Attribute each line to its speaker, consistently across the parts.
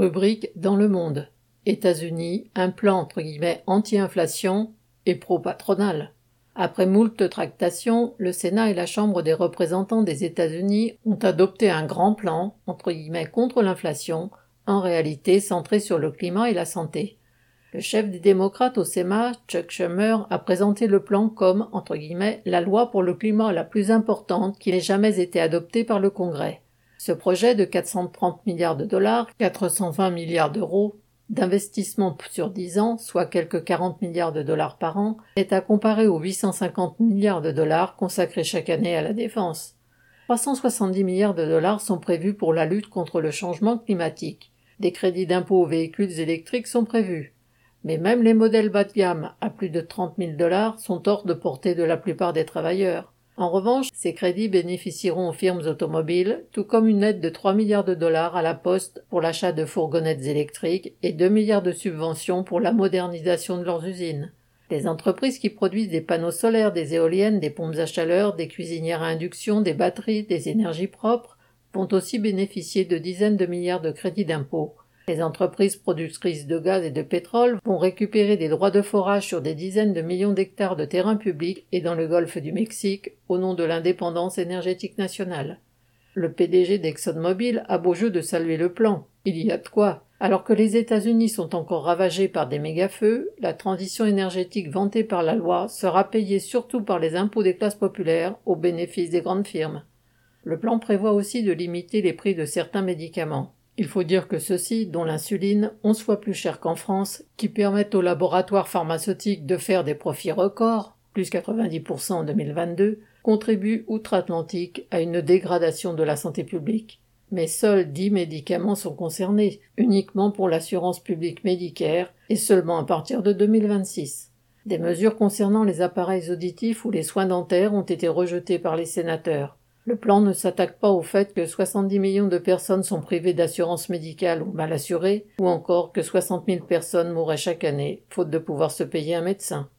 Speaker 1: Rubrique dans le monde. États-Unis, un plan entre guillemets anti-inflation et pro-patronal. Après moult tractations, le Sénat et la Chambre des représentants des États-Unis ont adopté un grand plan entre guillemets contre l'inflation, en réalité centré sur le climat et la santé. Le chef des démocrates au Sénat, Chuck Schumer, a présenté le plan comme entre guillemets la loi pour le climat la plus importante qui ait jamais été adoptée par le Congrès. Ce projet de 430 milliards de dollars, 420 milliards d'euros, d'investissement sur 10 ans, soit quelques 40 milliards de dollars par an, est à comparer aux 850 milliards de dollars consacrés chaque année à la défense. 370 milliards de dollars sont prévus pour la lutte contre le changement climatique. Des crédits d'impôt aux véhicules électriques sont prévus. Mais même les modèles bas de gamme à plus de 30 000 dollars sont hors de portée de la plupart des travailleurs. En revanche, ces crédits bénéficieront aux firmes automobiles, tout comme une aide de 3 milliards de dollars à la Poste pour l'achat de fourgonnettes électriques et 2 milliards de subventions pour la modernisation de leurs usines. Les entreprises qui produisent des panneaux solaires, des éoliennes, des pompes à chaleur, des cuisinières à induction, des batteries, des énergies propres vont aussi bénéficier de dizaines de milliards de crédits d'impôt. Les entreprises productrices de gaz et de pétrole vont récupérer des droits de forage sur des dizaines de millions d'hectares de terrains publics et dans le golfe du Mexique au nom de l'indépendance énergétique nationale. Le PDG d'ExxonMobil a beau jeu de saluer le plan. Il y a de quoi. Alors que les États-Unis sont encore ravagés par des méga-feux, la transition énergétique vantée par la loi sera payée surtout par les impôts des classes populaires au bénéfice des grandes firmes. Le plan prévoit aussi de limiter les prix de certains médicaments. Il faut dire que ceux-ci, dont l'insuline, onze fois plus cher qu'en France, qui permettent aux laboratoires pharmaceutiques de faire des profits records, plus 90% en 2022, contribuent outre-Atlantique à une dégradation de la santé publique. Mais seuls dix médicaments sont concernés, uniquement pour l'assurance publique médicaire, et seulement à partir de 2026. Des mesures concernant les appareils auditifs ou les soins dentaires ont été rejetées par les sénateurs. Le plan ne s'attaque pas au fait que 70 millions de personnes sont privées d'assurance médicale ou mal assurées, ou encore que 60 000 personnes mourraient chaque année, faute de pouvoir se payer un médecin.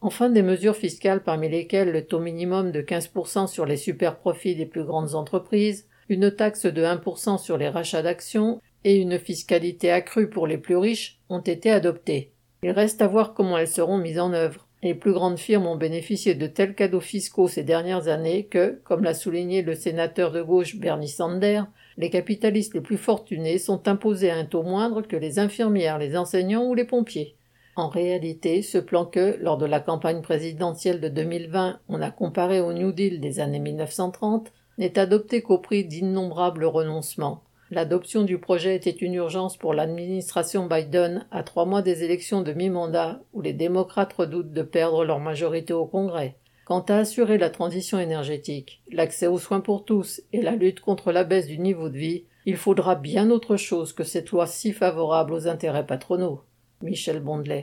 Speaker 1: Enfin, des mesures fiscales parmi lesquelles le taux minimum de 15% sur les superprofits des plus grandes entreprises, une taxe de 1% sur les rachats d'actions et une fiscalité accrue pour les plus riches ont été adoptées. Il reste à voir comment elles seront mises en œuvre. Les plus grandes firmes ont bénéficié de tels cadeaux fiscaux ces dernières années que, comme l'a souligné le sénateur de gauche Bernie Sanders, les capitalistes les plus fortunés sont imposés à un taux moindre que les infirmières, les enseignants ou les pompiers. En réalité, ce plan que, lors de la campagne présidentielle de 2020, on a comparé au New Deal des années 1930, n'est adopté qu'au prix d'innombrables renoncements. L'adoption du projet était une urgence pour l'administration Biden à trois mois des élections de mi-mandat où les démocrates redoutent de perdre leur majorité au Congrès. Quant à assurer la transition énergétique, l'accès aux soins pour tous et la lutte contre la baisse du niveau de vie, il faudra bien autre chose que cette loi si favorable aux intérêts patronaux. Michel Bondelet.